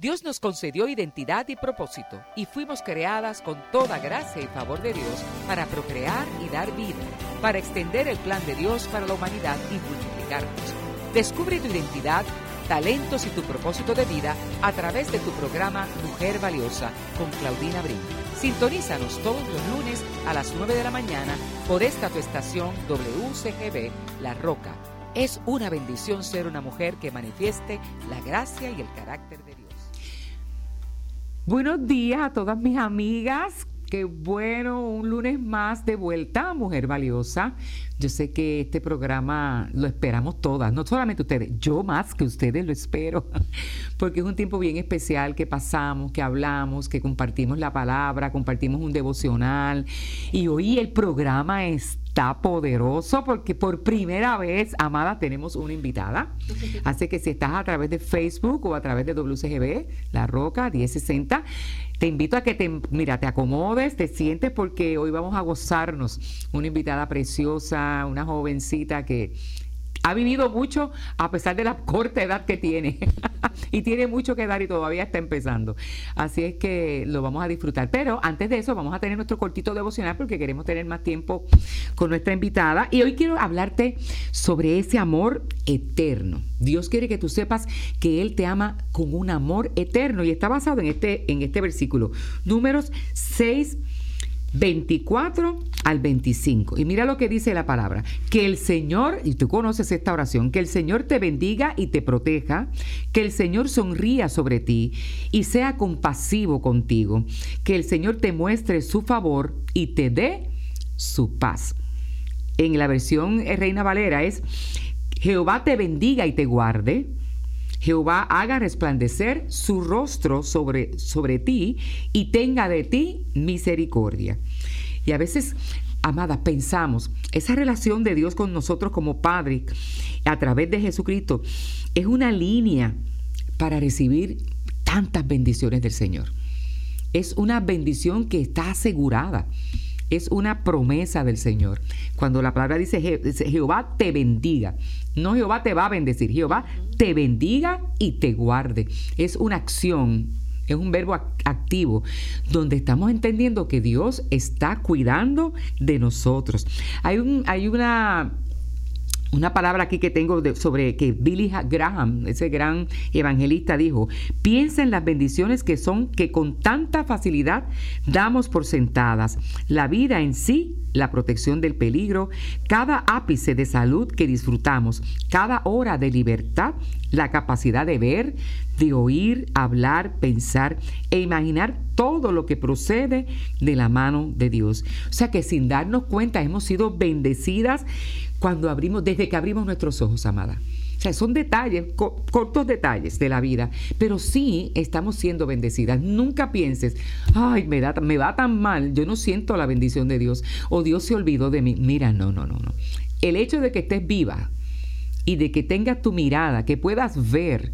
Dios nos concedió identidad y propósito y fuimos creadas con toda gracia y favor de Dios para procrear y dar vida, para extender el plan de Dios para la humanidad y multiplicarnos. Descubre tu identidad, talentos y tu propósito de vida a través de tu programa Mujer Valiosa con Claudina Brin. Sintonízanos todos los lunes a las 9 de la mañana por esta tu estación WCGB La Roca. Es una bendición ser una mujer que manifieste la gracia y el carácter de Dios. Buenos días a todas mis amigas. Qué bueno, un lunes más de vuelta, Mujer Valiosa. Yo sé que este programa lo esperamos todas, no solamente ustedes, yo más que ustedes lo espero, porque es un tiempo bien especial que pasamos, que hablamos, que compartimos la palabra, compartimos un devocional y hoy el programa está poderoso porque por primera vez, amada, tenemos una invitada. Así que si estás a través de Facebook o a través de WCGB, La Roca 1060, te invito a que te, mira, te acomodes, te sientes porque hoy vamos a gozarnos. Una invitada preciosa, una jovencita que ha vivido mucho a pesar de la corta edad que tiene y tiene mucho que dar y todavía está empezando. Así es que lo vamos a disfrutar. Pero antes de eso vamos a tener nuestro cortito devocional porque queremos tener más tiempo con nuestra invitada. Y hoy quiero hablarte sobre ese amor eterno. Dios quiere que tú sepas que Él te ama con un amor eterno y está basado en este, en este versículo. Números 6 24 al 25. Y mira lo que dice la palabra. Que el Señor, y tú conoces esta oración, que el Señor te bendiga y te proteja, que el Señor sonría sobre ti y sea compasivo contigo, que el Señor te muestre su favor y te dé su paz. En la versión Reina Valera es, Jehová te bendiga y te guarde. Jehová haga resplandecer su rostro sobre, sobre ti y tenga de ti misericordia. Y a veces, amadas, pensamos, esa relación de Dios con nosotros como Padre a través de Jesucristo es una línea para recibir tantas bendiciones del Señor. Es una bendición que está asegurada es una promesa del Señor. Cuando la palabra dice Jehová te bendiga, no Jehová te va a bendecir, Jehová te bendiga y te guarde. Es una acción, es un verbo activo, donde estamos entendiendo que Dios está cuidando de nosotros. Hay, un, hay una una palabra aquí que tengo sobre que Billy Graham, ese gran evangelista, dijo, piensa en las bendiciones que son que con tanta facilidad damos por sentadas. La vida en sí, la protección del peligro, cada ápice de salud que disfrutamos, cada hora de libertad, la capacidad de ver, de oír, hablar, pensar e imaginar todo lo que procede de la mano de Dios. O sea que sin darnos cuenta hemos sido bendecidas cuando abrimos, desde que abrimos nuestros ojos, amada. O sea, son detalles, cortos detalles de la vida, pero sí estamos siendo bendecidas. Nunca pienses, ay, me, da, me va tan mal, yo no siento la bendición de Dios, o Dios se olvidó de mí. Mira, no, no, no, no. El hecho de que estés viva y de que tengas tu mirada, que puedas ver,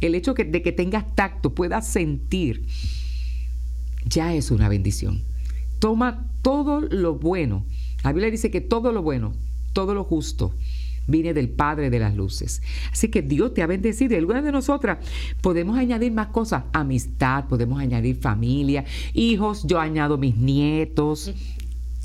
el hecho de que tengas tacto, puedas sentir, ya es una bendición. Toma todo lo bueno. La Biblia dice que todo lo bueno todo lo justo viene del Padre de las Luces. Así que Dios te ha bendecido y algunas de nosotras podemos añadir más cosas, amistad, podemos añadir familia, hijos, yo añado mis nietos,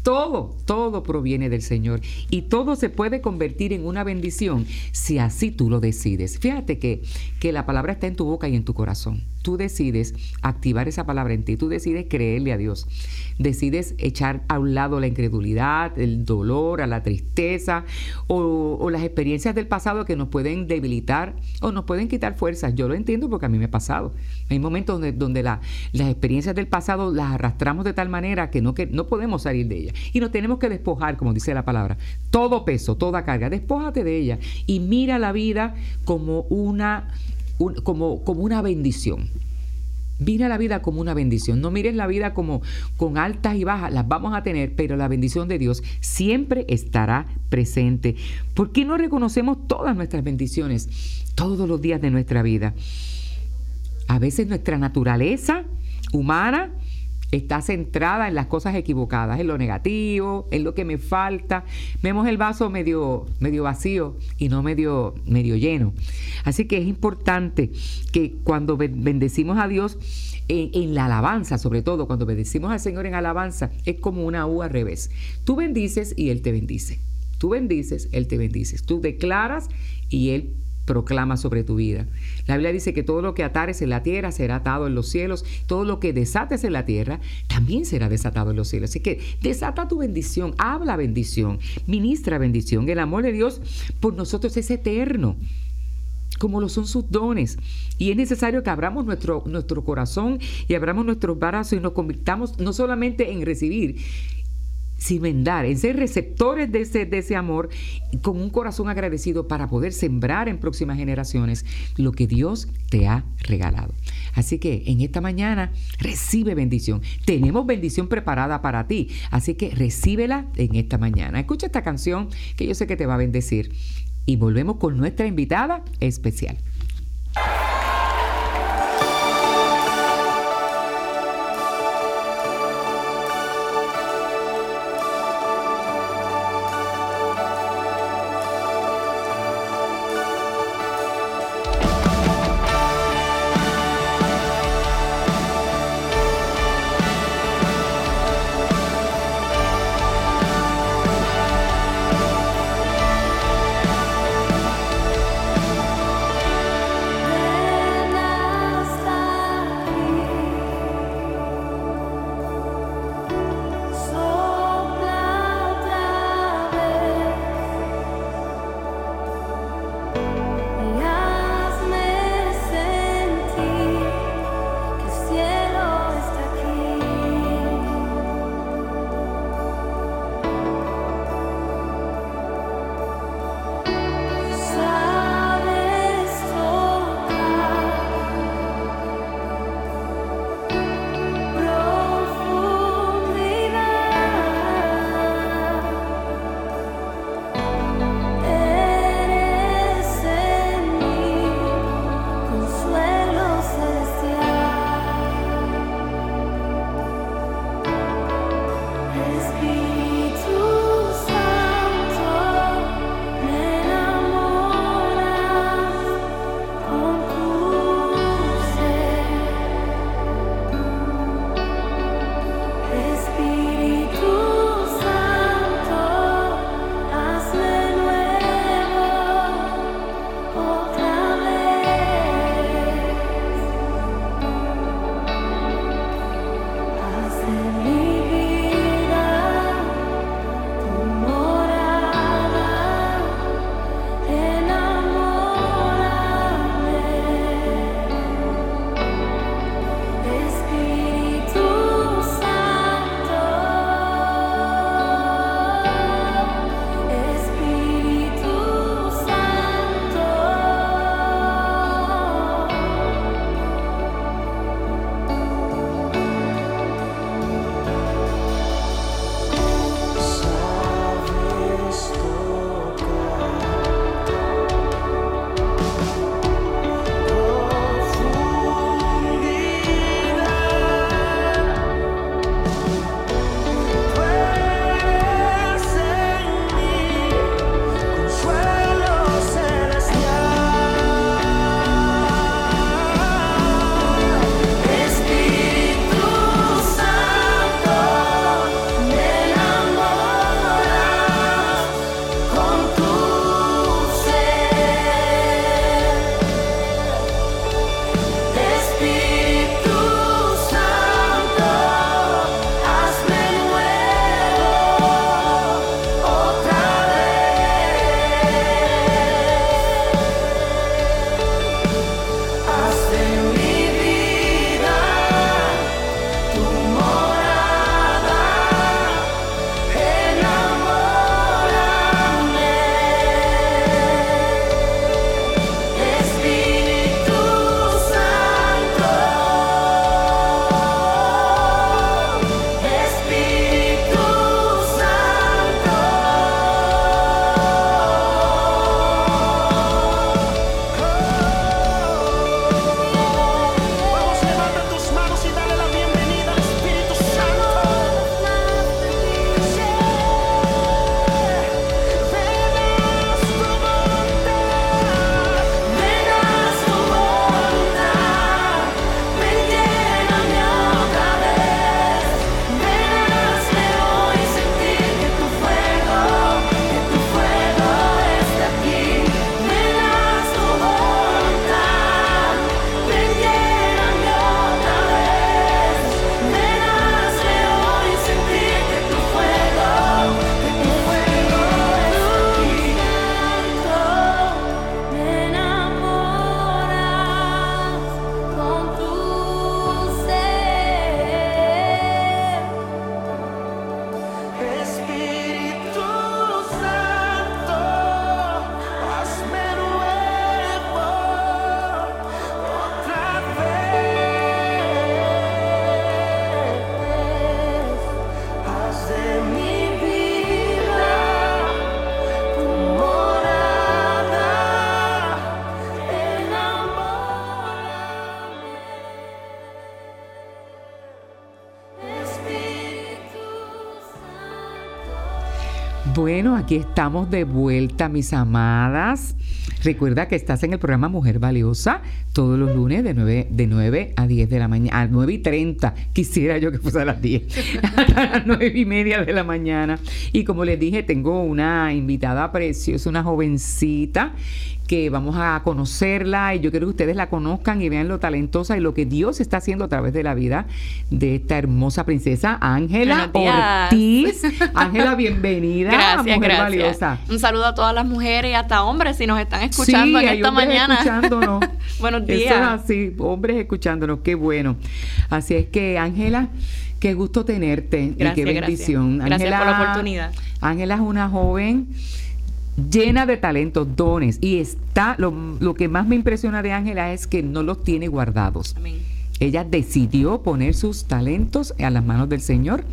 todo, todo proviene del Señor y todo se puede convertir en una bendición si así tú lo decides. Fíjate que, que la palabra está en tu boca y en tu corazón. Tú decides activar esa palabra en ti, tú decides creerle a Dios, decides echar a un lado la incredulidad, el dolor, a la tristeza o, las experiencias del pasado que nos pueden debilitar o nos pueden quitar fuerzas. Yo lo entiendo porque a mí me ha pasado. Hay momentos donde, donde las experiencias del pasado las arrastramos de tal manera que no, que no podemos salir de ellas y nos tenemos que despojar, como dice la palabra, todo peso, toda carga, despójate de ella y mira la vida como una, como, como una bendición. Mira la vida como una bendición. No mires la vida como con altas y bajas. Las vamos a tener, pero la bendición de Dios siempre estará presente. ¿Por qué no reconocemos todas nuestras bendiciones todos los días de nuestra vida? A veces nuestra naturaleza humana está centrada en las cosas equivocadas, en lo negativo, en lo que me falta. Vemos el vaso medio, medio vacío y no medio, medio lleno. Así que es importante que cuando bendecimos a Dios, en, la alabanza, sobre todo cuando bendecimos al Señor en alabanza, es como una U al revés. Tú bendices y Él te bendice. Tú bendices, Él te bendice. Tú declaras y Él proclama sobre tu vida. La Biblia dice que todo lo que atares en la tierra será atado en los cielos, todo lo que desates en la tierra también será desatado en los cielos. Así que desata tu bendición, habla bendición, ministra bendición. El amor de Dios por nosotros es eterno como lo son sus dones. Y es necesario que abramos nuestro, nuestro corazón y abramos nuestros brazos y nos convirtamos no solamente en recibir, sino en dar, en ser receptores de ese, de ese amor con un corazón agradecido para poder sembrar en próximas generaciones lo que Dios te ha regalado. Así que en esta mañana recibe bendición. Tenemos bendición preparada para ti, así que recíbela en esta mañana. Escucha esta canción que yo sé que te va a bendecir y volvemos con nuestra invitada especial. Bueno, aquí estamos de vuelta, mis amadas. Recuerda que estás en el programa Mujer Valiosa todos los lunes de 9, de 9 a 10 de la mañana, a 9 y 30. Quisiera yo que fuese a las 10, hasta las 9 y media de la mañana. Y como les dije, tengo una invitada preciosa, una jovencita que vamos a conocerla y yo quiero que ustedes la conozcan y vean lo talentosa y lo que Dios está haciendo a través de la vida de esta hermosa princesa Ángela Ortiz. Ángela, bienvenida. Gracias, Mujer Valiosa. Un saludo a todas las mujeres y hasta hombres si nos están escuchando en esta mañana. Escuchándonos. Buenos días. Eso es así, hombres escuchándonos, qué bueno. Así es que, Ángela, qué gusto tenerte gracias, y qué bendición. Gracias, gracias por la oportunidad. Ángela es una joven llena de talentos, dones, y está, lo, lo que más me impresiona de Ángela es que no los tiene guardados. Amén. Ella decidió poner sus talentos a las manos del Señor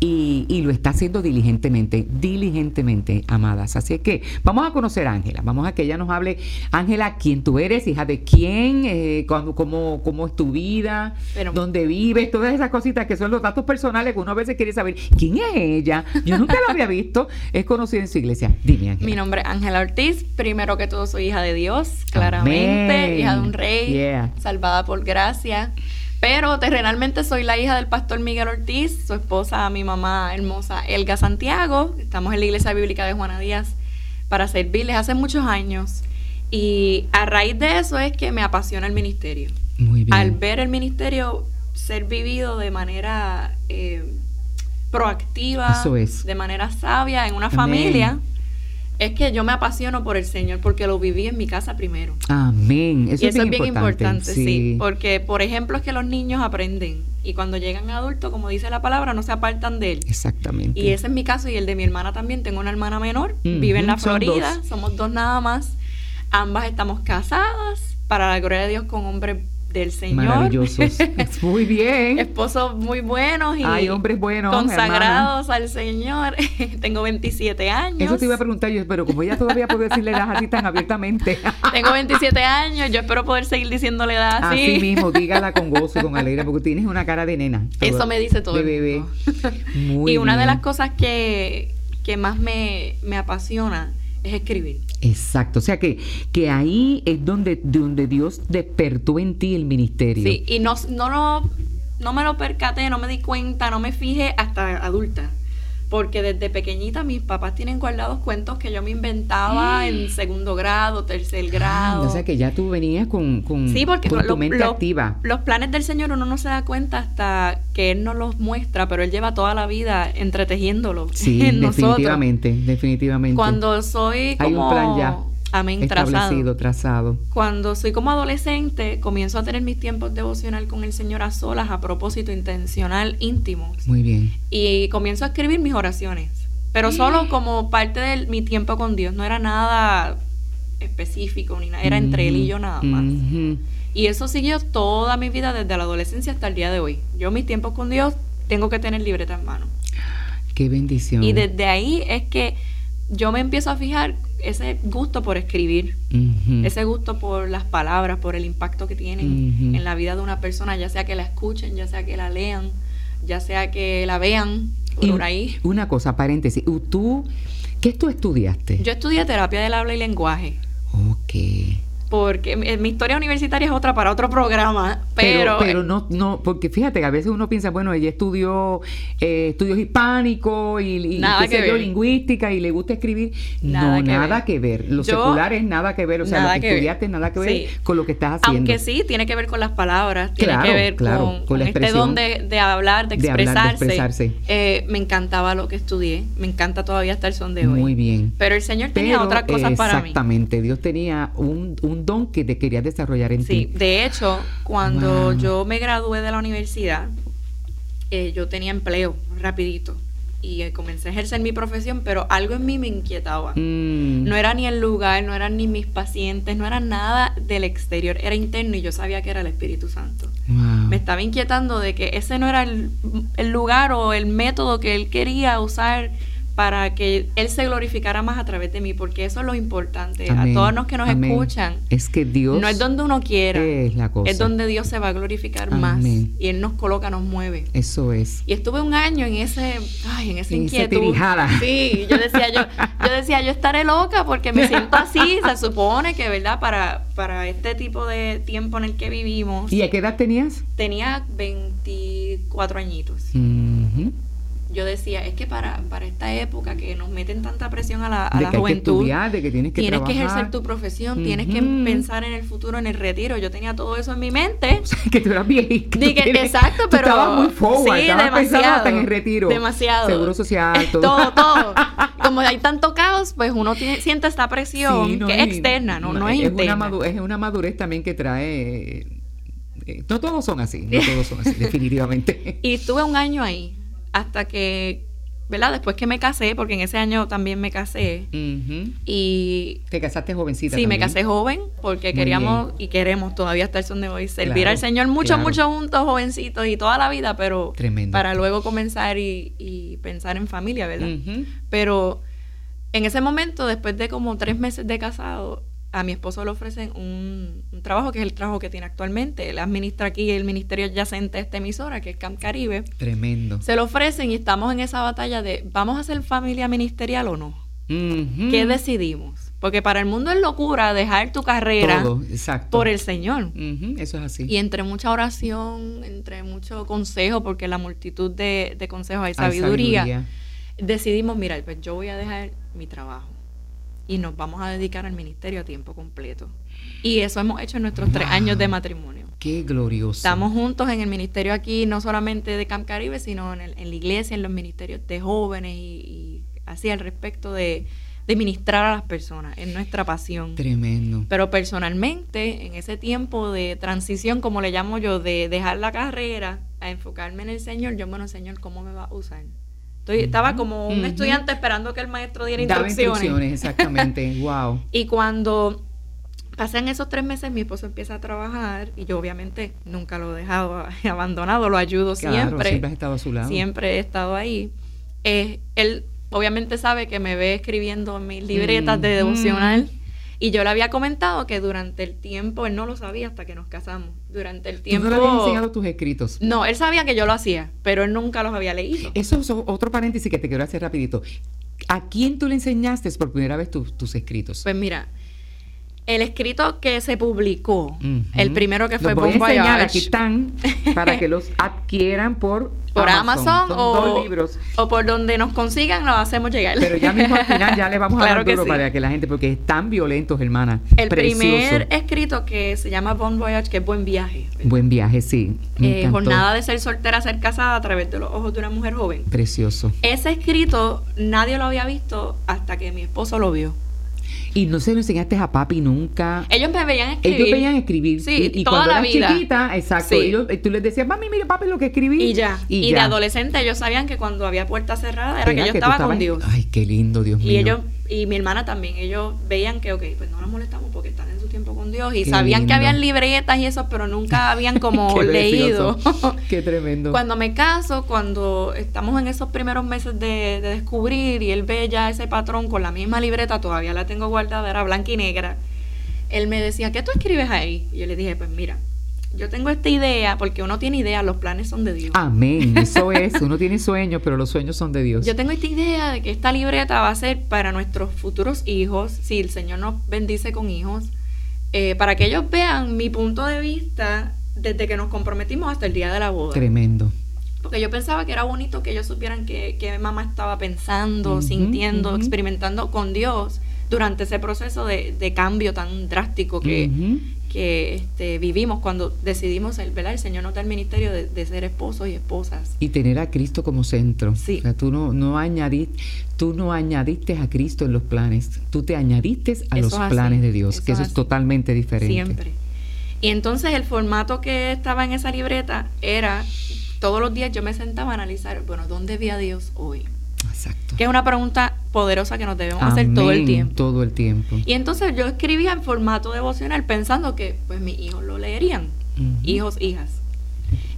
y, y, lo está haciendo diligentemente, diligentemente, amadas. Así es que vamos a conocer a Ángela, vamos a que ella nos hable, Ángela, quién tú eres, hija de quién, eh, cómo, cómo, cómo, es tu vida, Pero, dónde vives, todas esas cositas que son los datos personales que uno a veces quiere saber quién es ella. Yo nunca la había visto, es conocida en su iglesia. Dime, Ángela. Mi nombre es Ángela Ortiz, primero que todo soy hija de Dios, claramente, Amén. hija de un rey, yeah. salvada por gracia. Pero terrenalmente soy la hija del pastor Miguel Ortiz, su esposa, mi mamá hermosa Elga Santiago. Estamos en la iglesia bíblica de Juana Díaz para servirles hace muchos años. Y a raíz de eso es que me apasiona el ministerio. Muy bien. Al ver el ministerio ser vivido de manera eh, proactiva, es. de manera sabia, en una Amén. familia, es que yo me apasiono por el Señor porque lo viví en mi casa primero. Amén. Eso, y es, eso bien es bien importante, importante sí. sí. Porque, por ejemplo, es que los niños aprenden y cuando llegan adultos, como dice la palabra, no se apartan de él. Exactamente. Y ese es mi caso y el de mi hermana también. Tengo una hermana menor, uh -huh. vive en la Florida, dos. somos dos nada más. Ambas estamos casadas, para la gloria de Dios, con hombres del Señor. Maravillosos. Muy bien. Esposos muy buenos y Hay hombres buenos, consagrados hermana. al Señor. Tengo 27 años. Eso te iba a preguntar yo, pero como ella todavía puede decirle edad así tan abiertamente. Tengo 27 años, yo espero poder seguir diciéndole edad así. Así mismo, dígala con gozo y con alegría, porque tienes una cara de nena. Todo, Eso me dice todo. De bebé. Muy y una bien. de las cosas que, que más me, me apasiona es escribir. Exacto, o sea que, que ahí es donde, donde Dios despertó en ti el ministerio. Sí, y no, no, lo, no me lo percaté, no me di cuenta, no me fijé hasta adulta. Porque desde pequeñita mis papás tienen guardados cuentos que yo me inventaba en segundo grado, tercer grado. Ah, o sea que ya tú venías con, con, sí, porque con tu lo, mente lo, activa. Los planes del Señor uno no se da cuenta hasta que Él nos los muestra, pero Él lleva toda la vida entretejiéndolos sí, en definitivamente, nosotros. definitivamente. Cuando soy como... Hay un plan ya. Amén, establecido, trazado. Cuando soy como adolescente, comienzo a tener mis tiempos devocional con el Señor a solas, a propósito intencional, íntimos. Muy bien. Y comienzo a escribir mis oraciones, pero solo como parte de mi tiempo con Dios. No era nada específico ni nada, era Mm-hmm. entre Él y yo nada más. Mm -hmm. Y eso siguió toda mi vida desde la adolescencia hasta el día de hoy. Yo mis tiempos con Dios tengo que tener libreta en mano. Qué bendición. Y desde ahí es que yo me empiezo a fijar ese gusto por escribir, uh -huh. ese gusto por las palabras, por el impacto que tienen uh -huh. en la vida de una persona, ya sea que la escuchen, ya sea que la lean, ya sea que la vean por, y ahí. Una cosa, paréntesis, ¿tú qué tú estudiaste? Yo estudié terapia del habla y lenguaje. Ok porque mi historia universitaria es otra para otro programa, pero... Pero, pero no, no, porque fíjate que a veces uno piensa, bueno, ella estudió eh, estudios hispánicos y, y nada que ver. lingüística y le gusta escribir. Nada no, que nada ver. que ver. Lo Yo, secular es nada que ver, o sea, lo que, que estudiaste ver. nada que ver Sí. con lo que estás haciendo. Aunque sí, tiene que ver con las palabras, tiene Claro, que ver claro, con, la este expresión. don de, de hablar, de De hablar, de expresarse. expresarse. Eh, me encantaba lo que estudié, me encanta todavía hasta el son de hoy. Muy bien. Pero el Señor tenía Pero, otras cosas para mí. Exactamente, Dios tenía un, un don que te quería desarrollar en Sí, ti. de hecho, cuando Wow. yo me gradué de la universidad, eh, yo tenía empleo rapidito y eh, comencé a ejercer mi profesión, pero algo en mí me inquietaba. Mm, No era ni el lugar, no eran ni mis pacientes, no era nada del exterior, era interno y yo sabía que era el Espíritu Santo. wow. Me estaba inquietando de que ese no era el, el lugar o el método que él quería usar para que Él se glorificara más a través de mí, porque eso es lo importante. Amén, A todos los que nos amén. escuchan, Es que Dios no es donde uno quiera, es la cosa. es donde Dios se va a glorificar más y Él nos coloca, nos mueve. Eso es. Y estuve un año en ese, ay, en esa En inquietud. Sí, yo decía yo, yo decía yo estaré loca porque me siento así. Se supone que, verdad, para para este tipo de tiempo en el que vivimos, ¿Y a qué edad tenías? tenía 24 añitos. Yo decía, es que para, para esta época que nos meten tanta presión a la, a de la que hay que juventud, estudiar, de que tienes que tienes trabajar. que ejercer tu profesión, tienes que pensar en el futuro, en el retiro. Yo tenía todo eso en mi mente. que tú eras que- exacto, pero- Estabas muy forward, sí, estabas demasiado, hasta en el retiro. demasiado. Seguro social, todo. todo, todo. Como hay tanto caos, pues uno tiene, siente esta presión Sí, no, que es externa, no, no, es, Una interna. madu- es una madurez también que trae. eh, no todos son así, no todos son así, definitivamente. Y estuve un año ahí, hasta que, ¿verdad? Después que me casé, porque en ese año también me casé, y Te casaste jovencita. sí, me casé joven, porque Muy queríamos y queremos todavía hasta el son de hoy, servir Claro, al Señor mucho, claro. mucho juntos, jovencitos y toda la vida, pero Tremendo. para luego comenzar y, y pensar en familia, ¿verdad? Pero en ese momento, después de como tres meses de casado, a mi esposo le ofrecen un, un trabajo que es el trabajo que tiene actualmente. Él administra aquí el ministerio adyacente a esta emisora, que es Camp Caribe. Tremendo. Se lo ofrecen y estamos en esa batalla de, ¿vamos a hacer familia ministerial o no? ¿Qué decidimos? Porque para el mundo es locura dejar tu carrera Todo, por el Señor. Eso es así. Y entre mucha oración, entre mucho consejo, porque la multitud de, de consejos hay Hay sabiduría, decidimos, mira, pues yo voy a dejar mi trabajo y nos vamos a dedicar al ministerio a tiempo completo. Y eso hemos hecho en nuestros tres años de matrimonio. Qué glorioso. Estamos juntos en el ministerio aquí, no solamente de Camp Caribe, sino en, el- en la iglesia, en los ministerios de jóvenes y, y así al respecto de, de ministrar a las personas, es nuestra pasión. Tremendo. Pero personalmente, en ese tiempo de transición, como le llamo yo, de dejar la carrera a enfocarme en el Señor, yo, bueno, Señor, ¿cómo me va a usar? Estoy, estaba como un estudiante esperando que el maestro diera Daba instrucciones. instrucciones, exactamente. wow. Y cuando pasan esos tres meses, mi esposo empieza a trabajar y yo obviamente nunca lo he dejado abandonado, lo ayudo Claro, siempre. siempre has estado a su lado. Siempre he estado ahí. Eh, él obviamente sabe que me ve escribiendo mis libretas de Mm. Y yo le había comentado que durante el tiempo, él no lo sabía hasta que nos casamos. Durante el Tú tiempo. no le habías enseñado tus escritos. No, él sabía que yo lo hacía, pero él nunca los había leído. Eso es otro paréntesis que te quiero hacer rapidito. ¿A quién tú le enseñaste por primera vez tus- tus escritos? Pues mira, el escrito que se publicó, el primero que fue voy a Bon enseñar, aquí están, para que los adquieran por, por Amazon, Son o, libros. o por donde nos consigan, lo hacemos llegar. Pero ya mismo al final ya le vamos a Claro dar que duro sí. para que la gente, porque están violentos, hermana. El Precioso. primer escrito que se llama Bon Voyage, que es Buen Viaje. Buen viaje, sí. Eh, jornada de ser soltera, ser casada a través de los ojos de una mujer joven. Precioso. Ese escrito nadie lo había visto hasta que mi esposo lo vio. Y no se lo enseñaste a papi nunca. Ellos me veían escribir. Ellos veían escribir. Sí, y, y toda cuando la eras vida. chiquita, exacto. Sí. ellos- y tú les decías, mami, mira, papi, lo que escribí. Y ya. Y, de ya. adolescente ellos sabían que cuando había puerta cerrada era Era que yo estaba con Dios. Ay, qué lindo, Dios mío. Y ellos, y mi hermana también, ellos veían que, ok, pues no nos molestamos porque están en tiempo con Dios. Y Qué sabían lindo. que habían libretas y eso, pero nunca habían como leído. Qué tremendo. Cuando me caso, cuando estamos en esos primeros meses de, de descubrir y él ve ya ese patrón con la misma libreta, todavía la tengo guardada, era blanca y negra, él me decía, ¿qué tú escribes ahí? Y yo le dije, pues mira, yo tengo esta idea, porque uno tiene idea, los planes son de Dios. Amén. Eso es. Uno tiene sueños, pero los sueños son de Dios. Yo tengo esta idea de que esta libreta va a ser para nuestros futuros hijos, si el Señor nos bendice con hijos, eh, para que ellos vean mi punto de vista desde que nos comprometimos hasta el día de la boda. Tremendo. Porque yo pensaba que era bonito que ellos supieran que, que mamá estaba pensando, Ujú, sintiendo, ujú. experimentando con Dios durante ese proceso de, de cambio tan drástico que, Ujú. Que este, vivimos cuando decidimos, el, ¿verdad? El Señor nos da el ministerio de, de ser esposos y esposas. Y tener a Cristo como centro. Sí. O sea, tú no, no añadiste, tú no añadiste a Cristo en los planes. Tú te añadiste a Eso los así, planes de Dios, eso que eso es es así. totalmente diferente. Siempre. Y entonces el formato que estaba en esa libreta era, todos los días yo me sentaba a analizar, bueno, ¿dónde vi a Dios hoy? Exacto. Que es una pregunta poderosa que nos debemos hacer todo el tiempo. Todo el tiempo. Y entonces yo escribía en formato devocional pensando que pues mis hijos lo leerían, hijos, hijas.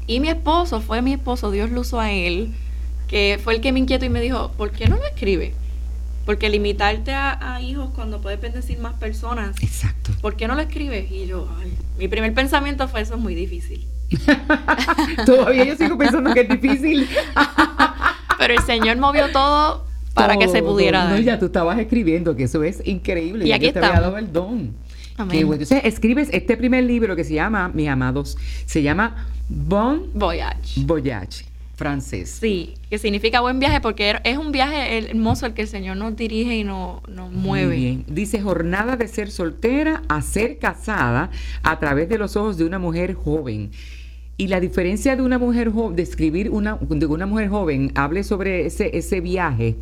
Y mi esposo, fue mi esposo, Dios lo usó a él, que fue el que me inquietó y me dijo, ¿por qué no lo escribe? Porque limitarte a, hijos cuando puedes bendecir más personas. Exacto. ¿Por qué no lo escribes? Y yo, ay, mi primer pensamiento fue eso es muy difícil. Todavía yo sigo pensando que es difícil. Pero el Señor movió todo para que se pudiera dar. No, ya tú estabas escribiendo, que eso es increíble. Y aquí te había dado el don. Amén. Entonces escribes este primer libro que se llama, mis amados, se llama Bon Voyage. Voyage francés. Sí, que significa buen viaje porque es un viaje hermoso el que el Señor nos dirige y nos, nos mueve. Muy bien. Dice jornada de ser soltera a ser casada a través de los ojos de una mujer joven. Y la diferencia de una mujer joven, de escribir una, de una mujer joven, hable sobre ese, ese viaje.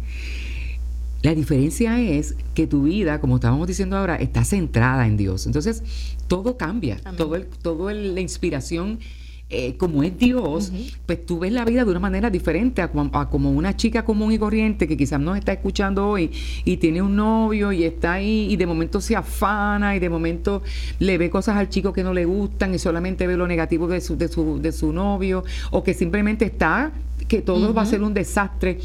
La diferencia es que tu vida, como estábamos diciendo ahora, está centrada en Dios. Entonces, todo cambia. Todo el, todo la inspiración eh, como es Dios, pues tú ves la vida de una manera diferente a, como una chica común y corriente que quizás nos está escuchando hoy y tiene un novio y está ahí y de momento se afana y de momento le ve cosas al chico que no le gustan y solamente ve lo negativo de su, de su, de su novio o que simplemente está que todo va a ser un desastre.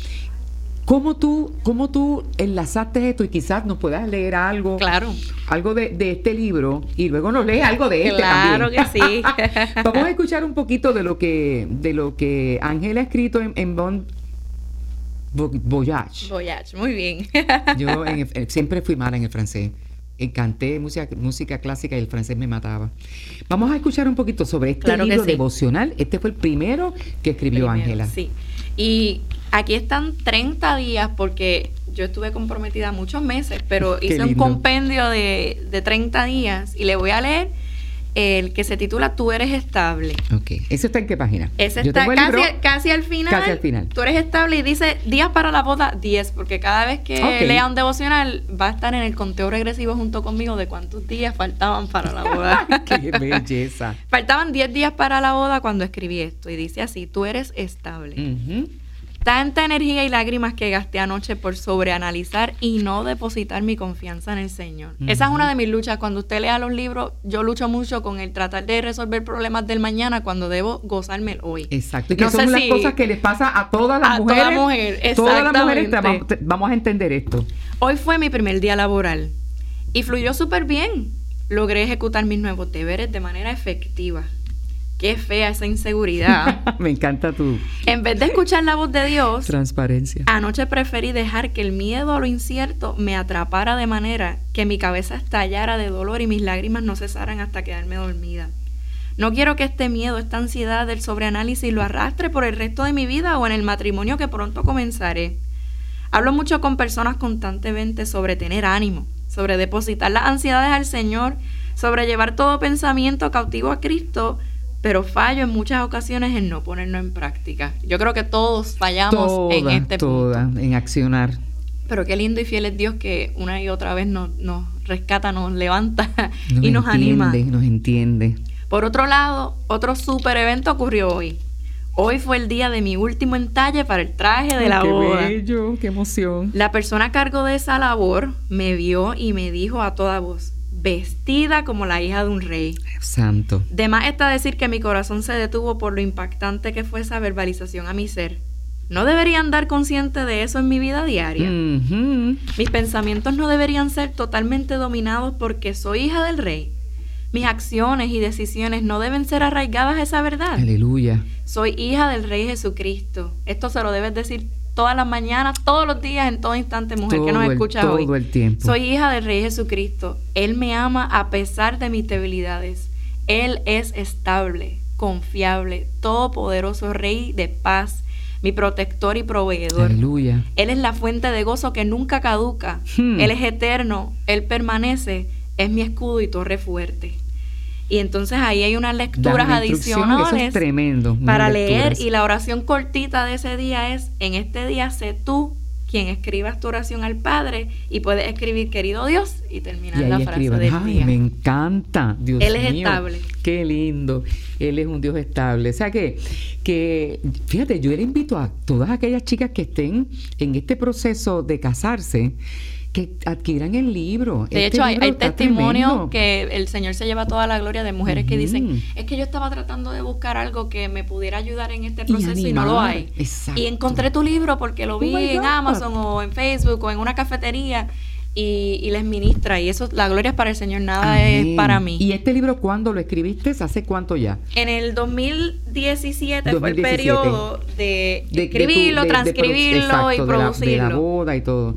¿Cómo tú, ¿Cómo tú enlazaste esto y quizás nos puedas leer algo? Claro. Algo de, este libro y luego nos lees algo de este Claro que sí. Vamos a escuchar un poquito de lo que, de lo que Ángela ha escrito en, en Bon Voyage. Voyage, muy bien. Yo siempre fui mala en el francés. Canté música, música clásica y el francés me mataba. Vamos a escuchar un poquito sobre este libro devocional. Este fue el primero que escribió Ángela. Sí. Y aquí están 30 días porque yo estuve comprometida muchos meses, pero hice un compendio de, de 30 días y le voy a leer el que se titula Tú eres estable. Ok. ¿Eso está en qué página? Ese está casi, casi, al final. Casi al final. Tú eres estable y dice días para la boda 10, porque cada vez que lea un devocional va a estar en el conteo regresivo junto conmigo de cuántos días faltaban para la boda. ¡Qué belleza! Faltaban 10 días para la boda cuando escribí esto y dice así, tú eres estable. Tanta energía y lágrimas que gasté anoche por sobreanalizar y no depositar mi confianza en el Señor. Esa es una de mis luchas. Cuando usted lea los libros, yo lucho mucho con el tratar de resolver problemas del mañana cuando debo gozarme el hoy. Exacto. Y que son las cosas que les pasa a todas las mujeres. Toda mujer. Todas las mujeres vamos a entender esto. Hoy fue mi primer día laboral y fluyó súper bien. Logré ejecutar mis nuevos deberes de manera efectiva. Qué fea esa inseguridad. Me encanta tú. En vez de escuchar la voz de Dios, transparencia. Anoche preferí dejar que el miedo a lo incierto me atrapara de manera que mi cabeza estallara de dolor y mis lágrimas no cesaran hasta quedarme dormida. No quiero que este miedo, esta ansiedad del sobreanálisis lo arrastre por el resto de mi vida o en el matrimonio que pronto comenzaré. Hablo mucho con personas constantemente sobre tener ánimo, sobre depositar las ansiedades al Señor, sobre llevar todo pensamiento cautivo a Cristo pero fallo en muchas ocasiones en no ponerlo en práctica. Yo creo que todos fallamos en este toda, en accionar. Pero qué lindo y fiel es Dios que una y otra vez nos, rescata, nos levanta y nos anima. Nos entiende. Por otro lado, otro super evento ocurrió hoy. Hoy fue el día de mi último entalle para el traje de la boda. Qué bello, qué emoción. La persona a cargo de esa labor me vio y me dijo a toda voz, vestida como la hija de un rey. Santo. De más está decir que mi corazón se detuvo por lo impactante que fue esa verbalización a mi ser. ¿No debería andar consciente de eso en mi vida diaria? Mis pensamientos no deberían ser totalmente dominados porque soy hija del rey. Mis acciones y decisiones no deben ser arraigadas a esa verdad. Aleluya. Soy hija del rey Jesucristo. Esto se lo debes decir todas las mañanas, todos los días, en todo instante, mujer que nos escucha hoy. Todo el tiempo. Soy hija del Rey Jesucristo. Él me ama a pesar de mis debilidades. Él es estable, confiable, todopoderoso Rey de paz, mi protector y proveedor. Aleluya. Él es la fuente de gozo que nunca caduca. Hmm. Él es eterno, Él permanece, es mi escudo y torre fuerte. Y entonces ahí hay unas lecturas adicionales tremendo, para leer y la oración cortita de ese día es, en este día sé tú quien escribas tu oración al Padre y puedes escribir querido Dios y terminar la frase del Ay, me encanta, Dios Él es estable. Qué lindo. Él es un Dios estable. O sea que, que, fíjate, yo le invito a todas aquellas chicas que estén en este proceso de casarse, que adquieran el libro. De Este hecho, hay, libro hay está testimonios que el Señor se lleva toda la gloria de mujeres que dicen, es que yo estaba tratando de buscar algo que me pudiera ayudar en este proceso y, no lo hay. exacto. Y encontré tu libro porque lo Oh vi en God. Amazon o en Facebook o en una cafetería y, y les ministra. Y eso, la gloria es para el Señor, nada es para mí. ¿Y este libro cuándo lo escribiste? ¿Hace cuánto ya? En el 2017, fue el 2017. periodo de, De- de tu- escribirlo, de- transcribirlo exacto, y de la- De la, producirlo. boda y todo.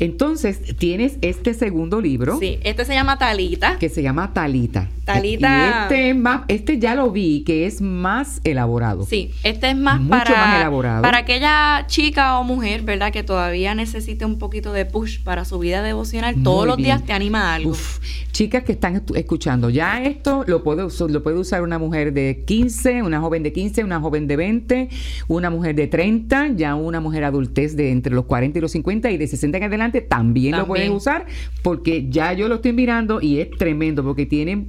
Entonces, tienes este segundo libro Sí, este se llama Talita. que se llama Talita. Talita- Y este, es más, este ya lo vi, que es más elaborado. Sí, este es más Mucho para, más elaborado. para aquella chica o mujer, ¿verdad? Que todavía necesite un poquito de push para su vida devocional. Muy Todos los días te anima a algo. Uf, chicas que están escuchando, ya esto lo puede, lo puede usar una mujer de 15, una joven de 15, una joven de 20, una mujer de 30, ya una mujer adultez de entre los 40 y los 50 y de 60 en adelante también, lo pueden También. usar porque ya yo lo estoy mirando y es tremendo porque tiene,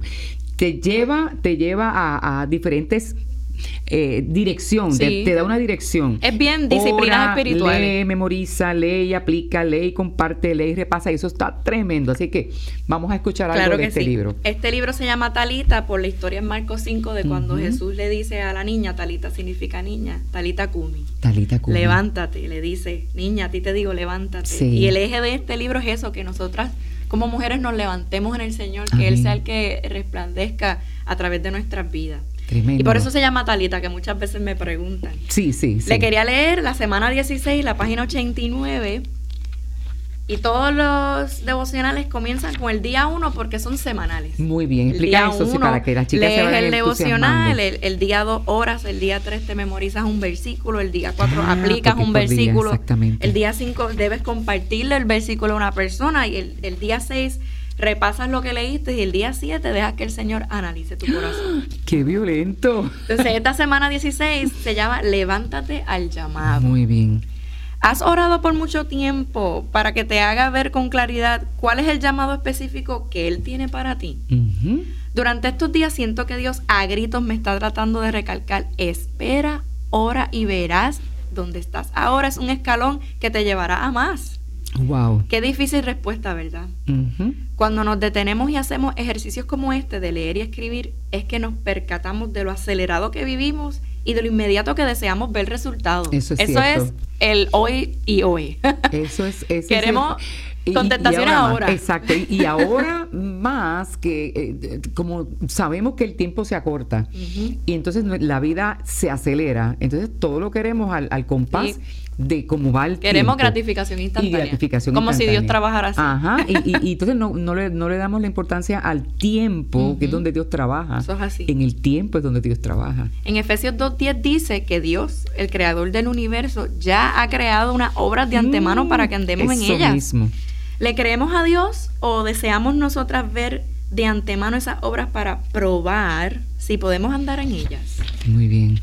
te lleva, te lleva a, a diferentes eh, dirección, te- Sí. te, da una dirección. Es bien disciplinas espirituales. Lee, memoriza, lee y aplica, lee y comparte, lee y repasa. Y eso está tremendo. Así que vamos a escuchar algo Claro de este sí. libro. Este libro se llama Talita por la historia en Marcos 5 de cuando. Jesús le dice a la niña, Talita significa niña, Talita Kumi. Talita Kumi. Levántate, le dice, niña, a ti te digo, levántate. Sí. Y el eje de este libro es eso, que nosotras como mujeres nos levantemos en el Señor, que Él sea el que resplandezca a través de nuestras vidas. Tremendo. Y por eso se llama Talita, que muchas veces me preguntan. Sí, sí, sí. Le quería leer la semana 16, la página 89. Y todos los devocionales comienzan con el día 1 porque son semanales. Muy bien. Explica eso sí, uno para que las chicas se lees vayan el devocional, el, el día 2 horas, el día 3 te memorizas un versículo, el día 4 Ah, aplicas un por día, versículo, exactamente. el día 5 debes compartirle el versículo a una persona y el, el día 6 repasas lo que leíste y el día 7 dejas que el Señor analice tu corazón. Qué violento. Entonces esta semana 16 se llama Levántate al llamado. Muy bien. ¿Has orado por mucho tiempo para que te haga ver con claridad cuál es el llamado específico que Él tiene para ti? Durante estos días siento que Dios a gritos me está tratando de recalcar, espera, ora y verás dónde estás. Ahora es un escalón que te llevará a más. Wow. Qué difícil respuesta, ¿verdad? Cuando nos detenemos y hacemos ejercicios como este de leer y escribir, es que nos percatamos de lo acelerado que vivimos y de lo inmediato que deseamos ver resultados. Eso es cierto. el hoy y hoy. Eso es. ese es Queremos y contestaciones más. ahora. Exacto. Y, y ahora más que, eh, como sabemos que el tiempo se acorta y entonces la vida se acelera, entonces todo lo queremos al, al compás Sí. De cómo va el Queremos tiempo. gratificación Y instantánea. gratificación como si Dios trabajara así. Ajá. Y, y- y entonces no, no, le, no le damos la importancia al tiempo, que es donde Dios trabaja. Eso es así. En el tiempo es donde Dios trabaja. En Efesios 2.10 dice que Dios, el creador del universo, ya ha creado unas obras de antemano Mm, para que andemos en eso ellas. mismo. ¿Le creemos a Dios o deseamos nosotras ver de antemano esas obras para probar si podemos andar en ellas? Muy bien.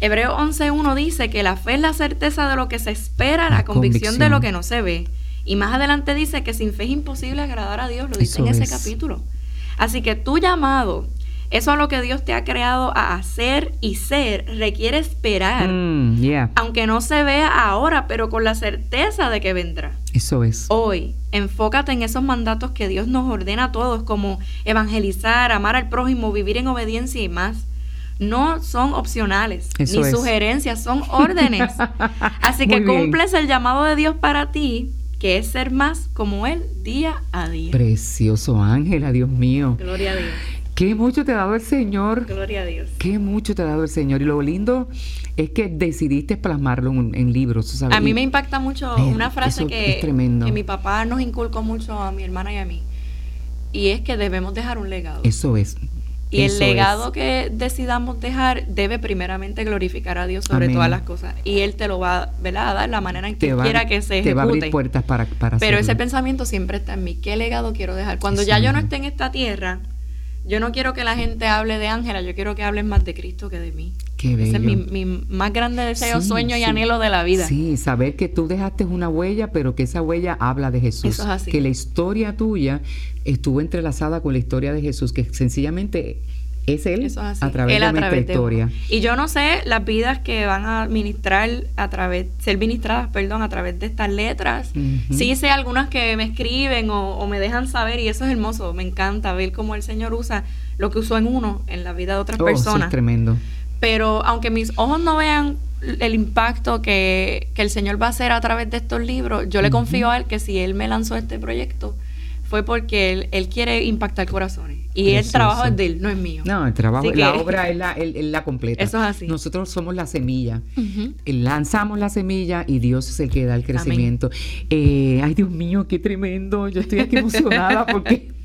Hebreo 11.1 dice que la fe es la certeza de lo que se espera, la, La convicción, de lo que no se ve. Y más adelante dice que sin fe es imposible agradar a Dios, lo dice Eso en ese es. capítulo. Así que tu llamado, eso a lo que Dios te ha creado a hacer y ser, requiere esperar, Mm, yeah. aunque no se vea ahora, pero con la certeza de que vendrá. Eso es. Hoy, enfócate en esos mandatos que Dios nos ordena a todos, como evangelizar, amar al prójimo, vivir en obediencia y más. No son opcionales, Eso ni es. sugerencias, son órdenes. Así que bien. cumples el llamado de Dios para ti, que es ser más como Él día a día. Precioso Ángela, Dios mío. Gloria a Dios, Qué mucho te ha dado el Señor. gloria a Dios. Qué mucho te ha dado el Señor. Y lo lindo es que decidiste plasmarlo en, en libros. A mí me impacta mucho una frase que, que mi papá nos inculcó mucho a mi hermana y a mí. Y es que debemos dejar un legado. Eso es. Y el legado es. que decidamos dejar debe primeramente glorificar a Dios sobre Amén. todas las cosas. Y Él te lo va ¿verdad? a dar la manera en que va, quiera que se te va a abrir ejecute. puertas para, para Pero ese pensamiento siempre está en mí. ¿Qué legado quiero dejar? Cuando ya yo no esté en esta tierra, yo no quiero que la gente hable de Ángela, yo quiero que hablen más de Cristo que de mí. Qué Ese es mi, mi más grande deseo, Sí, sueño y anhelo de la vida. Sí, saber que tú dejaste una huella, pero que esa huella habla de Jesús. Eso es así. Que la historia tuya estuvo entrelazada con la historia de Jesús, que sencillamente Es Él Eso es así. a través Él de a nuestra través historia. Y yo no sé las vidas que van a ministrar a través, ser ministradas, perdón, a través de estas letras. Ujú. Sí sé algunas que me escriben o, o me dejan saber y eso es hermoso. Me encanta ver cómo el Señor usa lo que usó en uno en la vida de otras Oh, sí, es personas. tremendo. Pero aunque mis ojos no vean el impacto que, que el Señor va a hacer a través de estos libros, yo le confío a Él que si Él me lanzó este proyecto fue porque Él, él quiere impactar corazones. Y el trabajo es de Él, no es mío. No, el trabajo, Así la que- obra es la, es la completa. Eso es así. Nosotros somos la semilla. Eh, Lanzamos la semilla y Dios es el que da el crecimiento. Eh, ay, Dios mío, qué tremendo. Yo estoy aquí emocionada porque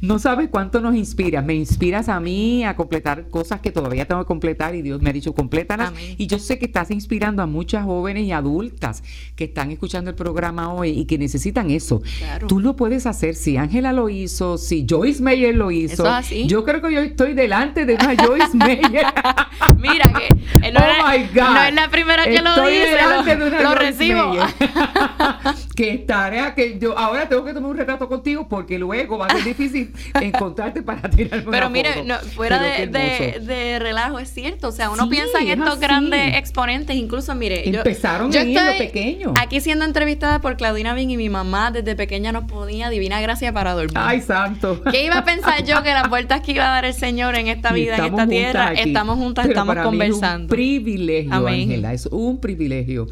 no sabes cuánto nos inspira. Me inspiras a mí a completar cosas que todavía tengo que completar y Dios me ha dicho complétalas. Amén. Y yo sé que estás inspirando a muchas jóvenes y adultas que están escuchando el programa hoy y que necesitan eso. Claro. Tú lo puedes hacer. Si Ángela lo hizo, si Joyce Meyer lo hizo. Es. Yo creo que yo estoy delante de una Joyce Meyer. Mira que no, Oh era- my God. no es la primera que lo dice, de lo, lo recibo. Que tarea que yo ahora tengo que tomar un retrato contigo porque luego va ser difícil encontrarte para tirarme Pero mire, foto. no, fuera Pero de, de, de relajo, es cierto. O sea, uno Sí, piensa en es estos así. grandes exponentes, incluso, mire, yo- Empezaron yo, en estoy pequeño. Aquí siendo entrevistada por Claudina Bin y mi mamá desde pequeña nos ponía divina gracia para dormir. Ay, santo. ¿Qué iba a pensar yo que las vueltas que iba a dar el Señor en esta vida, en esta tierra, aquí. estamos juntas, Pero estamos para mí es un conversando? privilegio. Ángela, es un privilegio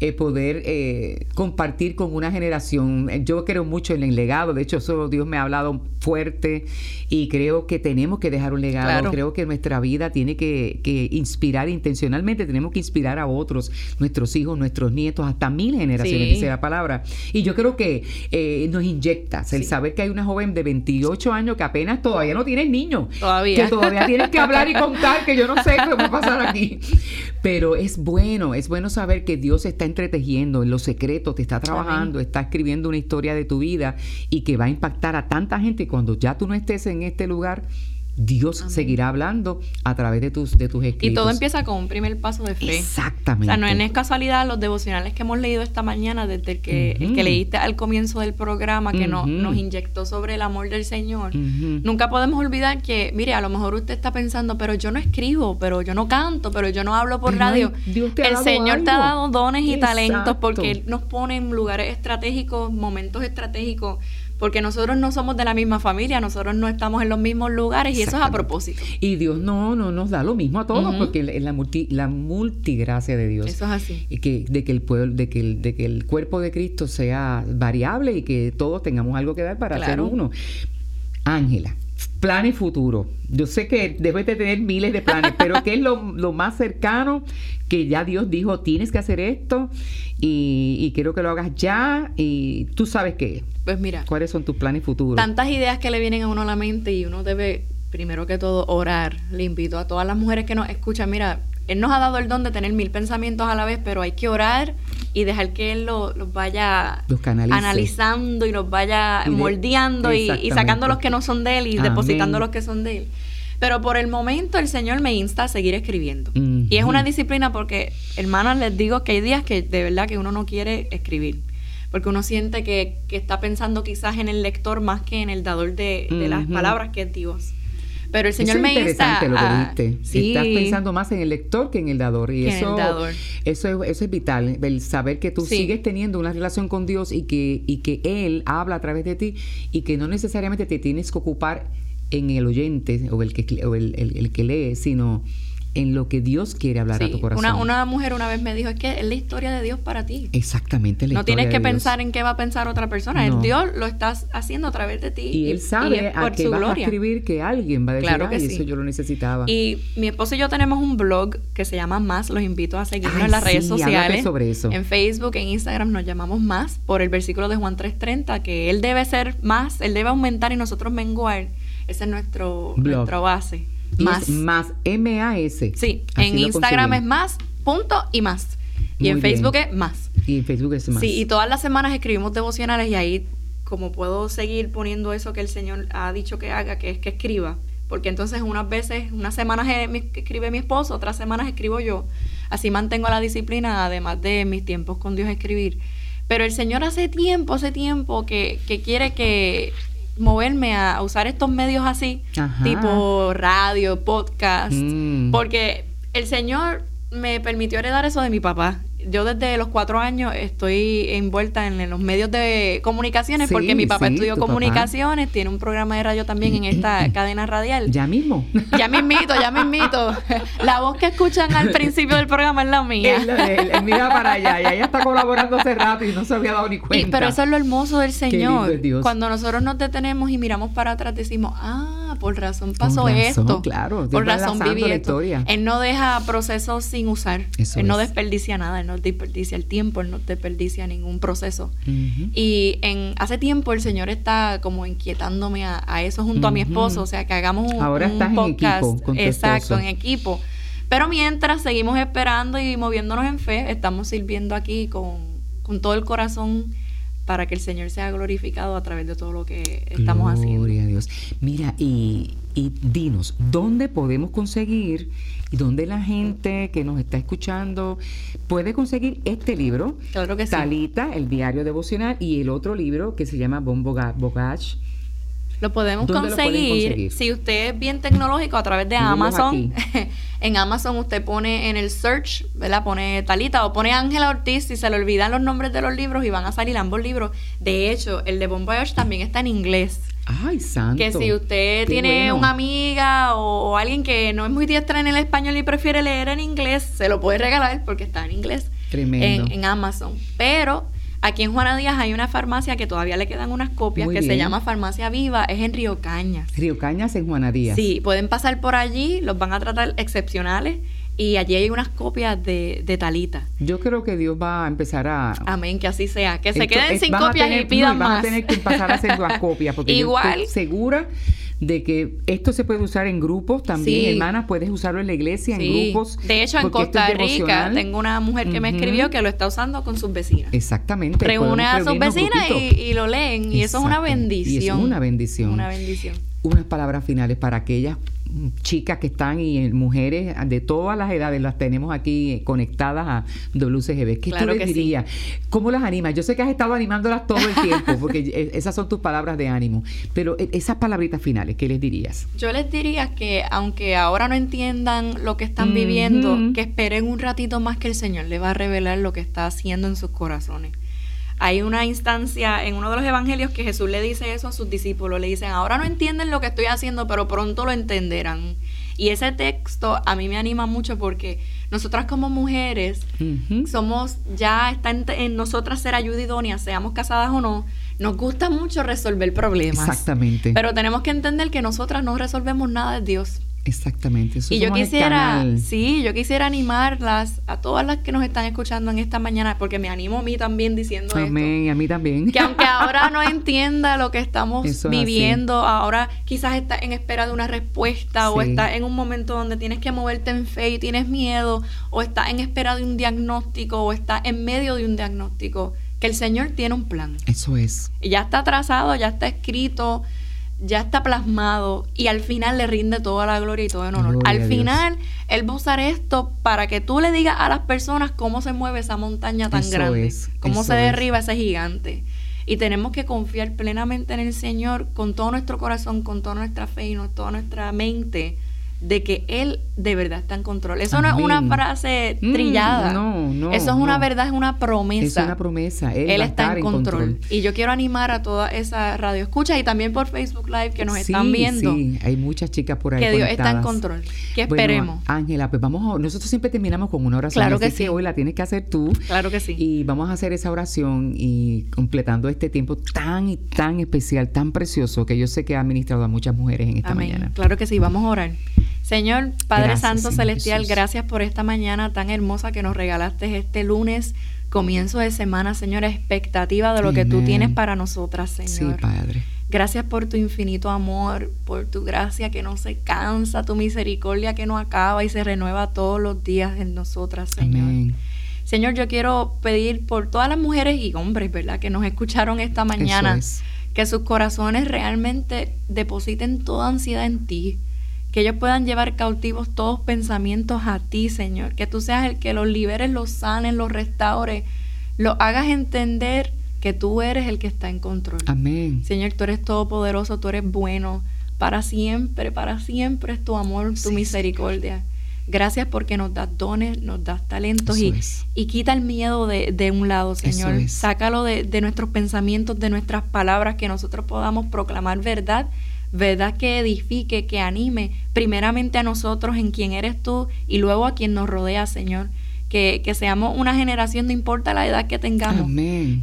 eh, poder eh, compartir con una generación. Yo creo mucho en el legado, de hecho, solo Dios me ha hablado fuerte y creo que tenemos que dejar un legado. Claro. Creo que nuestra vida tiene que, que inspirar intencionalmente, tenemos que inspirar a otros, nuestros hijos, nuestros nietos, hasta mil generaciones, Sí. dice la palabra. Y yo creo que eh, nos inyectas el Sí. saber que hay una joven de 28 años que apenas todavía no tiene niños. Todavía. Que todavía tienes que hablar y contar, que yo no sé qué va a pasar aquí. Pero es bueno, es bueno saber que Dios está entretejiendo en los secretos, te está trabajando, está escribiendo una historia de tu vida y que va a impactar a tanta gente. Y cuando ya tú no estés en este lugar, Dios seguirá hablando a través de tus, de tus escritos. Y todo empieza con un primer paso de fe. Exactamente. O sea, no es casualidad los devocionales que hemos leído esta mañana, desde el que, el que leíste al comienzo del programa, que nos inyectó sobre el amor del Señor. Nunca podemos olvidar que, mire, a lo mejor usted está pensando, pero yo no escribo, pero yo no canto, pero yo no hablo por Pero radio. Dios te ha el Señor te ha dado dones y talentos porque Él nos pone en lugares estratégicos, momentos estratégicos, porque nosotros no somos de la misma familia, nosotros no estamos en los mismos lugares y eso es a propósito. Y Dios no, no nos da lo mismo a todos, Ujú. porque la, la multi, la multigracia de Dios. Eso es así. y que, de que el pueblo, de que el, de que el cuerpo de Cristo sea variable y que todos tengamos algo que dar para ser uno. Ángela, planes futuro. Yo sé que debes de tener miles de planes, pero ¿qué es lo, lo más cercano que ya Dios dijo, tienes que hacer esto y, y quiero que lo hagas ya y tú sabes qué? Pues mira, ¿Cuáles son tus planes futuros? tantas ideas que le vienen a uno a la mente y uno debe, primero que todo, orar. Le invito a todas las mujeres que nos escuchan, mira, Él nos ha dado el don de tener mil pensamientos a la vez, pero hay que orar y dejar que Él lo- los vaya Los canalice. analizando y los vaya Y de- moldeando y, sacando los que no son de Él y depositando los que son de Él. Pero por el momento el Señor me insta a seguir escribiendo. Y es una disciplina porque, hermanas, les digo que hay días que de verdad que uno no quiere escribir. Porque uno siente que, que está pensando quizás en el lector más que en el dador de, de las palabras que es Dios. Pero el Señor eso es me insta interesante lo que dijiste. Sí, Estás pensando más en el lector que en el dador. Y Que en el eso, dador. Eso, es, eso es vital, el saber que tú Sí. sigues teniendo una relación con Dios y que, y que Él habla a través de ti y que no necesariamente te tienes que ocupar en el oyente o el que, o el, el- el que lee, sino en lo que Dios quiere hablar a tu corazón. Una, una mujer una vez me dijo, es que es la historia de Dios para ti. Exactamente. la No tienes que de Dios. pensar en qué va a pensar otra persona. No. El Dios lo estás haciendo a través de ti. Y Él sabe es a que su vas a gloria. escribir que alguien va a decir, Claro que "Ay, sí. eso yo lo necesitaba. Y mi esposo y yo tenemos un blog que se llama Más. Los invito a seguirnos Ay, en las redes sí, sociales. sobre eso. En Facebook, en Instagram nos llamamos Más por el versículo de Juan 3.30, que Él debe ser más, Él debe aumentar y nosotros menguar. Ese es nuestro, Blog. nuestra base. Más. más M-A-S. Sí, Así en Instagram es más, punto y más. Y Muy en bien. Facebook es más. Y en Facebook es más. Sí, y todas las semanas escribimos devocionales y ahí como puedo seguir poniendo eso que el Señor ha dicho que haga, que es que escriba. Porque entonces unas veces, unas semanas escribe mi esposo, otras semanas escribo yo. Así mantengo la disciplina, además de mis tiempos con Dios escribir. Pero el Señor hace tiempo, hace tiempo que, que quiere que, moverme a, usar estos medios así, tipo radio, podcast, mm. porque el Señor me permitió heredar eso de mi papá yo desde los cuatro años estoy envuelta en, los medios de comunicaciones porque mi papá estudió comunicaciones, tiene un programa de radio también en esta cadena radial. Ya mismo. Ya mismito, ya mismito. La voz que escuchan al principio del programa es la mía. Él, mira para allá y ella está colaborando hace rato y no se había dado ni cuenta. pero eso es lo hermoso del Señor. Cuando nosotros nos detenemos y miramos para atrás decimos, ah, por razón pasó esto. Claro, por razón viví esto. Él no deja procesos sin usar. él no desperdicia nada, él no desperdicia el tiempo, él no desperdicia ningún proceso. Y en hace tiempo el Señor está como inquietándome a, eso junto a mi esposo, o sea, que hagamos un, Ahora estás podcast. En equipo con exacto, en equipo. Pero mientras seguimos esperando y moviéndonos en fe, estamos sirviendo aquí con, con todo el corazón para que el Señor sea glorificado a través de todo lo que estamos haciendo. Gloria a Dios. Mira, y, y dinos, ¿dónde podemos conseguir y dónde la gente que nos está escuchando puede conseguir este libro? Claro que sí. Talita, el diario devocional, y el otro libro que se llama Bon Bogach lo podemos conseguir, si usted es bien tecnológico a través de Amazon. en Amazon usted pone en el search, ¿verdad? Pone Talita o pone Ángela Ortiz y se le olvidan los nombres de los libros y van a salir ambos libros. De hecho, el de Bon también está en inglés. Ay, santo. Que si usted tiene una amiga o, alguien que no es muy diestra en el español y prefiere leer en inglés, se lo puede regalar porque está en inglés. Tremendo. En, en Amazon. Pero Aquí en Juana Díaz hay una farmacia que todavía le quedan unas copias que se llama Farmacia Viva, es en Río Cañas. Río Cañas en Juana Díaz. Sí, pueden pasar por allí, los van a tratar excepcionales y allí hay unas copias de, de Talita. Yo creo que Dios va a empezar a... Amén, que así sea. Que se queden sin copias y pidan más. Van a tener que pasar a hacer las copias porque Igual. yo estoy segura de que esto se puede usar en grupos también, hermanas, puedes usarlo en la iglesia, en grupos. De hecho, en Costa Rica tengo una mujer que me escribió que lo está usando con sus vecinas. Exactamente. Reúne a sus vecinas y, lo leen y eso es una bendición. Y es una bendición. Una bendición. Unas palabras finales para aquellas chicas que están y mujeres de todas las edades las tenemos aquí conectadas a WCGB. ¿Qué tú les dirías? ¿Cómo las animas? Yo sé que has estado animándolas todo el tiempo, porque e, esas son tus palabras de ánimo, pero e, esas palabritas finales, ¿qué les dirías? Yo les diría que aunque ahora no entiendan lo que están viviendo, que esperen un ratito más que el Señor les va a revelar lo que está haciendo en sus corazones hay una instancia en uno de los evangelios que Jesús le dice eso a sus discípulos. Le dicen, ahora no entienden lo que estoy haciendo, pero pronto lo entenderán. Y ese texto a mí me anima mucho porque nosotras como mujeres somos, ya está en, nosotras ser ayuda idónea, seamos casadas o no, nos gusta mucho resolver problemas. Exactamente. Pero tenemos que entender que nosotras no resolvemos nada de Dios. Exactamente. y yo quisiera, sí, yo quisiera animarlas a todas las que nos están escuchando en esta mañana, porque me animo a mí también diciendo Amén, a mí también. Que aunque ahora no entienda lo que estamos viviendo, ahora quizás está en espera de una respuesta o está en un momento donde tienes que moverte en fe y tienes miedo, o está en espera de un diagnóstico, o está en medio de un diagnóstico, que el Señor tiene un plan. Eso es. Y ya está trazado, ya está escrito ya está plasmado y al final le rinde toda la gloria y todo el honor. al final, Él va a usar esto para que tú le digas a las personas cómo se mueve esa montaña tan grande, cómo se derriba ese gigante. Y tenemos que confiar plenamente en el Señor con todo nuestro corazón, con toda nuestra fe y con toda nuestra mente de que Él de verdad está en control. Eso no es una frase mm, trillada. no, no. Eso es una verdad, es una promesa. Es una promesa. Él, está en control. Y yo quiero animar a toda esa radio escucha y también por Facebook Live que nos están viendo. Sí, hay muchas chicas por ahí. Que Dios está en control. Que esperemos. Ángela, pues vamos a, nosotros siempre terminamos con una oración. Claro que sí. hoy la tienes que hacer tú. Claro que sí. Y vamos a hacer esa oración y completando este tiempo tan y tan especial, tan precioso que yo sé que ha administrado a muchas mujeres en esta mañana. Claro que sí, vamos a orar. Señor Padre Santo Celestial, gracias por esta mañana tan hermosa que nos regalaste este lunes, comienzo de semana, Señor, expectativa de lo que tú tienes para nosotras, Señor. Sí, Padre. Gracias por tu infinito amor, por tu gracia que no se cansa, tu misericordia que no acaba y se renueva todos los días en nosotras, Señor. Señor, yo quiero pedir por todas las mujeres y hombres, ¿verdad?, que nos escucharon esta mañana, que sus corazones realmente depositen toda ansiedad en ti que ellos puedan llevar cautivos todos pensamientos a ti, Señor, que tú seas el que los liberes, los sanes, los restaures, los hagas entender que tú eres el que está en control. Amén. Señor, tú eres todopoderoso, tú eres bueno. Para siempre, para siempre es tu amor, tu misericordia. Gracias porque nos das dones, nos das talentos y, y, quita el miedo de, de un lado, Señor. Sácalo de, de, nuestros pensamientos, de nuestras palabras, que nosotros podamos proclamar verdad, verdad que edifique, que anime, primeramente a nosotros en quien eres tú y luego a quien nos rodea, Señor. Que, que, seamos una generación, no importa la edad que tengamos,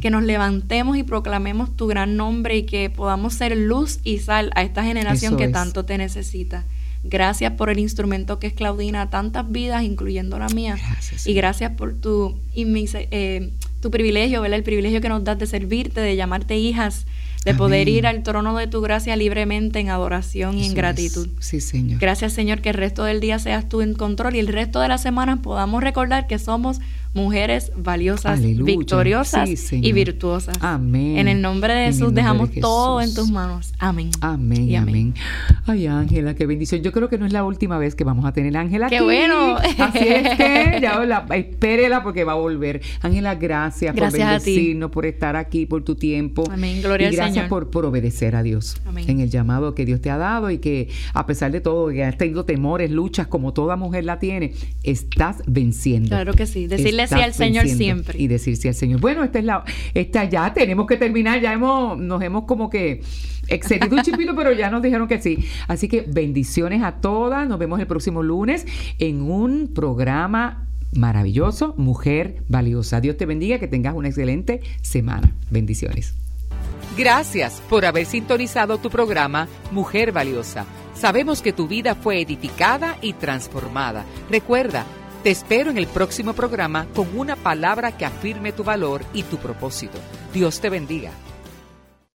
que nos levantemos y proclamemos tu gran nombre y que podamos ser luz y sal a esta generación que tanto te necesita. Gracias por el instrumento que es Claudina, tantas vidas, incluyendo la mía. y gracias por tu, eh, tu privilegio, ¿verdad? El privilegio que nos das de servirte, de llamarte hijas de poder ir al trono de tu gracia libremente en adoración y en gratitud. Sí, Señor. Gracias, Señor, que el resto del día seas tú en control y el resto de la semana podamos recordar que somos mujeres valiosas, victoriosas y virtuosas. Amén. En el nombre de Jesús dejamos todo en tus manos. Amén. Amén. Y amén. Ay, Ángela, qué bendición. Yo creo que no es la última vez que vamos a tener a Ángela. Qué bueno. Así es que ya la, espérela porque va a volver. Ángela, gracias, por bendecirnos, por estar aquí, por tu tiempo. Amén. Gloria y gracias Por, por obedecer a Dios Amén. en el llamado que Dios te ha dado y que a pesar de todo, que has tenido temores, luchas, como toda mujer la tiene, estás venciendo. Claro que sí. Decirle decirle al Señor siempre. Y decir sí al Señor. Bueno, esta es la, esta ya tenemos que terminar, ya hemos, nos hemos como que excedido un chipito, pero ya nos dijeron que sí. Así que bendiciones a todas. Nos vemos el próximo lunes en un programa maravilloso, Mujer Valiosa. Dios te bendiga, que tengas una excelente semana. Bendiciones. Gracias por haber sintonizado tu programa Mujer Valiosa. Sabemos que tu vida fue edificada y transformada. Recuerda, te espero en el próximo programa con una palabra que afirme tu valor y tu propósito. Dios te bendiga.